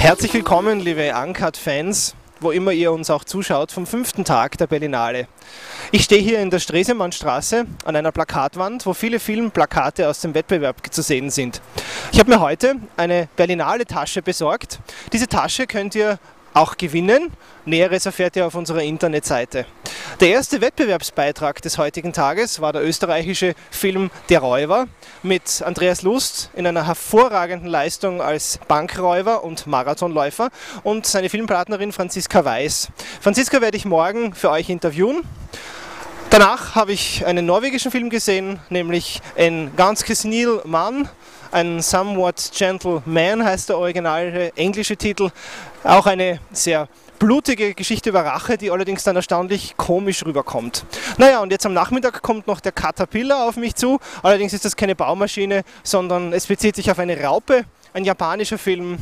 Herzlich willkommen, liebe Uncut-Fans, wo immer ihr uns auch zuschaut, vom fünften Tag der Berlinale. Ich stehe hier in der Stresemannstraße an einer Plakatwand, wo viele Filmplakate aus dem Wettbewerb zu sehen sind. Ich habe mir heute eine Berlinale Tasche besorgt. Diese Tasche könnt ihr auch gewinnen. Näheres erfährt ihr auf unserer Internetseite. Der erste Wettbewerbsbeitrag des heutigen Tages war der österreichische Film Der Räuber mit Andreas Lust in einer hervorragenden Leistung als Bankräuber und Marathonläufer und seine Filmpartnerin Franziska Weiß. Franziska werde ich morgen für euch interviewen. Danach habe ich einen norwegischen Film gesehen, nämlich ein ganz Snil Mann, ein Somewhat Gentle Man heißt der originale englische Titel. Auch eine sehr blutige Geschichte über Rache, die allerdings dann erstaunlich komisch rüberkommt. Naja, und jetzt am Nachmittag kommt noch der Caterpillar auf mich zu. Allerdings ist das keine Baumaschine, sondern es bezieht sich auf eine Raupe, ein japanischer Film.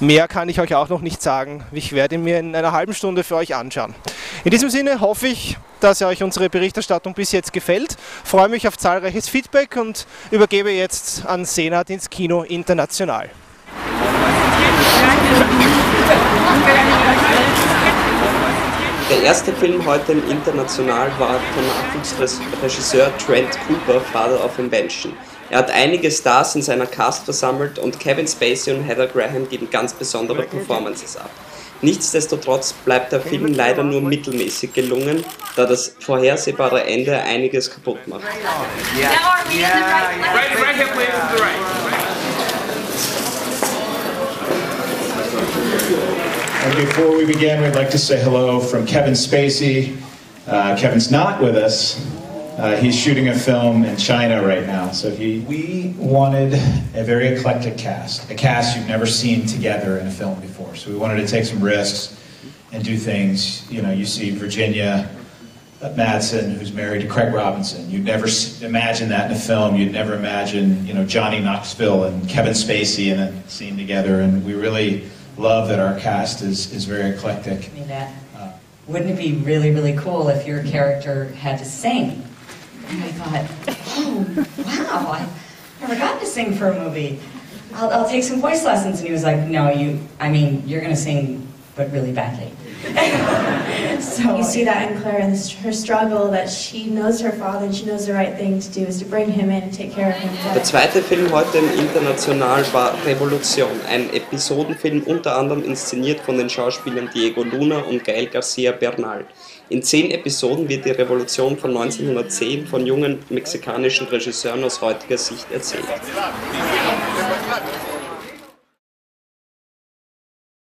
Mehr kann ich euch auch noch nicht sagen. Ich werde mir in einer halben Stunde für euch anschauen. In diesem Sinne hoffe ich, dass euch unsere Berichterstattung bis jetzt gefällt. Freue mich auf zahlreiches Feedback und übergebe jetzt an Senat ins Kino International. Der erste Film heute im International war von Nachwuchsregisseur Trent Cooper, Father of Invention. Er hat einige Stars in seiner Cast versammelt und Kevin Spacey und Heather Graham geben ganz besondere Performances ab. Nichtsdestotrotz bleibt der Film leider nur mittelmäßig gelungen, da das vorhersehbare Ende einiges kaputt macht. And before we begin, we'd like to say hello from Kevin Spacey. Uh, Kevin's not with us, uh, he's shooting a film in China right now. So he, we wanted a very eclectic cast, a cast you've never seen together in a film before. So we wanted to take some risks and do things. You know, you see Virginia Madsen, who's married to Craig Robinson. You'd never imagine that in a film. You'd never imagine, you know, Johnny Knoxville and Kevin Spacey in a scene together. And we really love that our cast is, is very eclectic. That, uh, wouldn't it be really, really cool if your character had to sing? And I thought, oh, wow, I never got to sing for a movie. I'll, I'll take some voice lessons. And he was like, no, you, I mean, you're going to sing, but really badly. so you see that in Claire and her struggle that she knows her father and she knows the right thing to do is to bring him in and take care of him. Der zweite Film heute im International war Revolution, ein Episodenfilm unter anderem inszeniert von den Schauspielern Diego Luna und Gael Garcia Bernal. In zehn Episoden wird die Revolution von 1910 von jungen mexikanischen Regisseuren aus heutiger Sicht erzählt.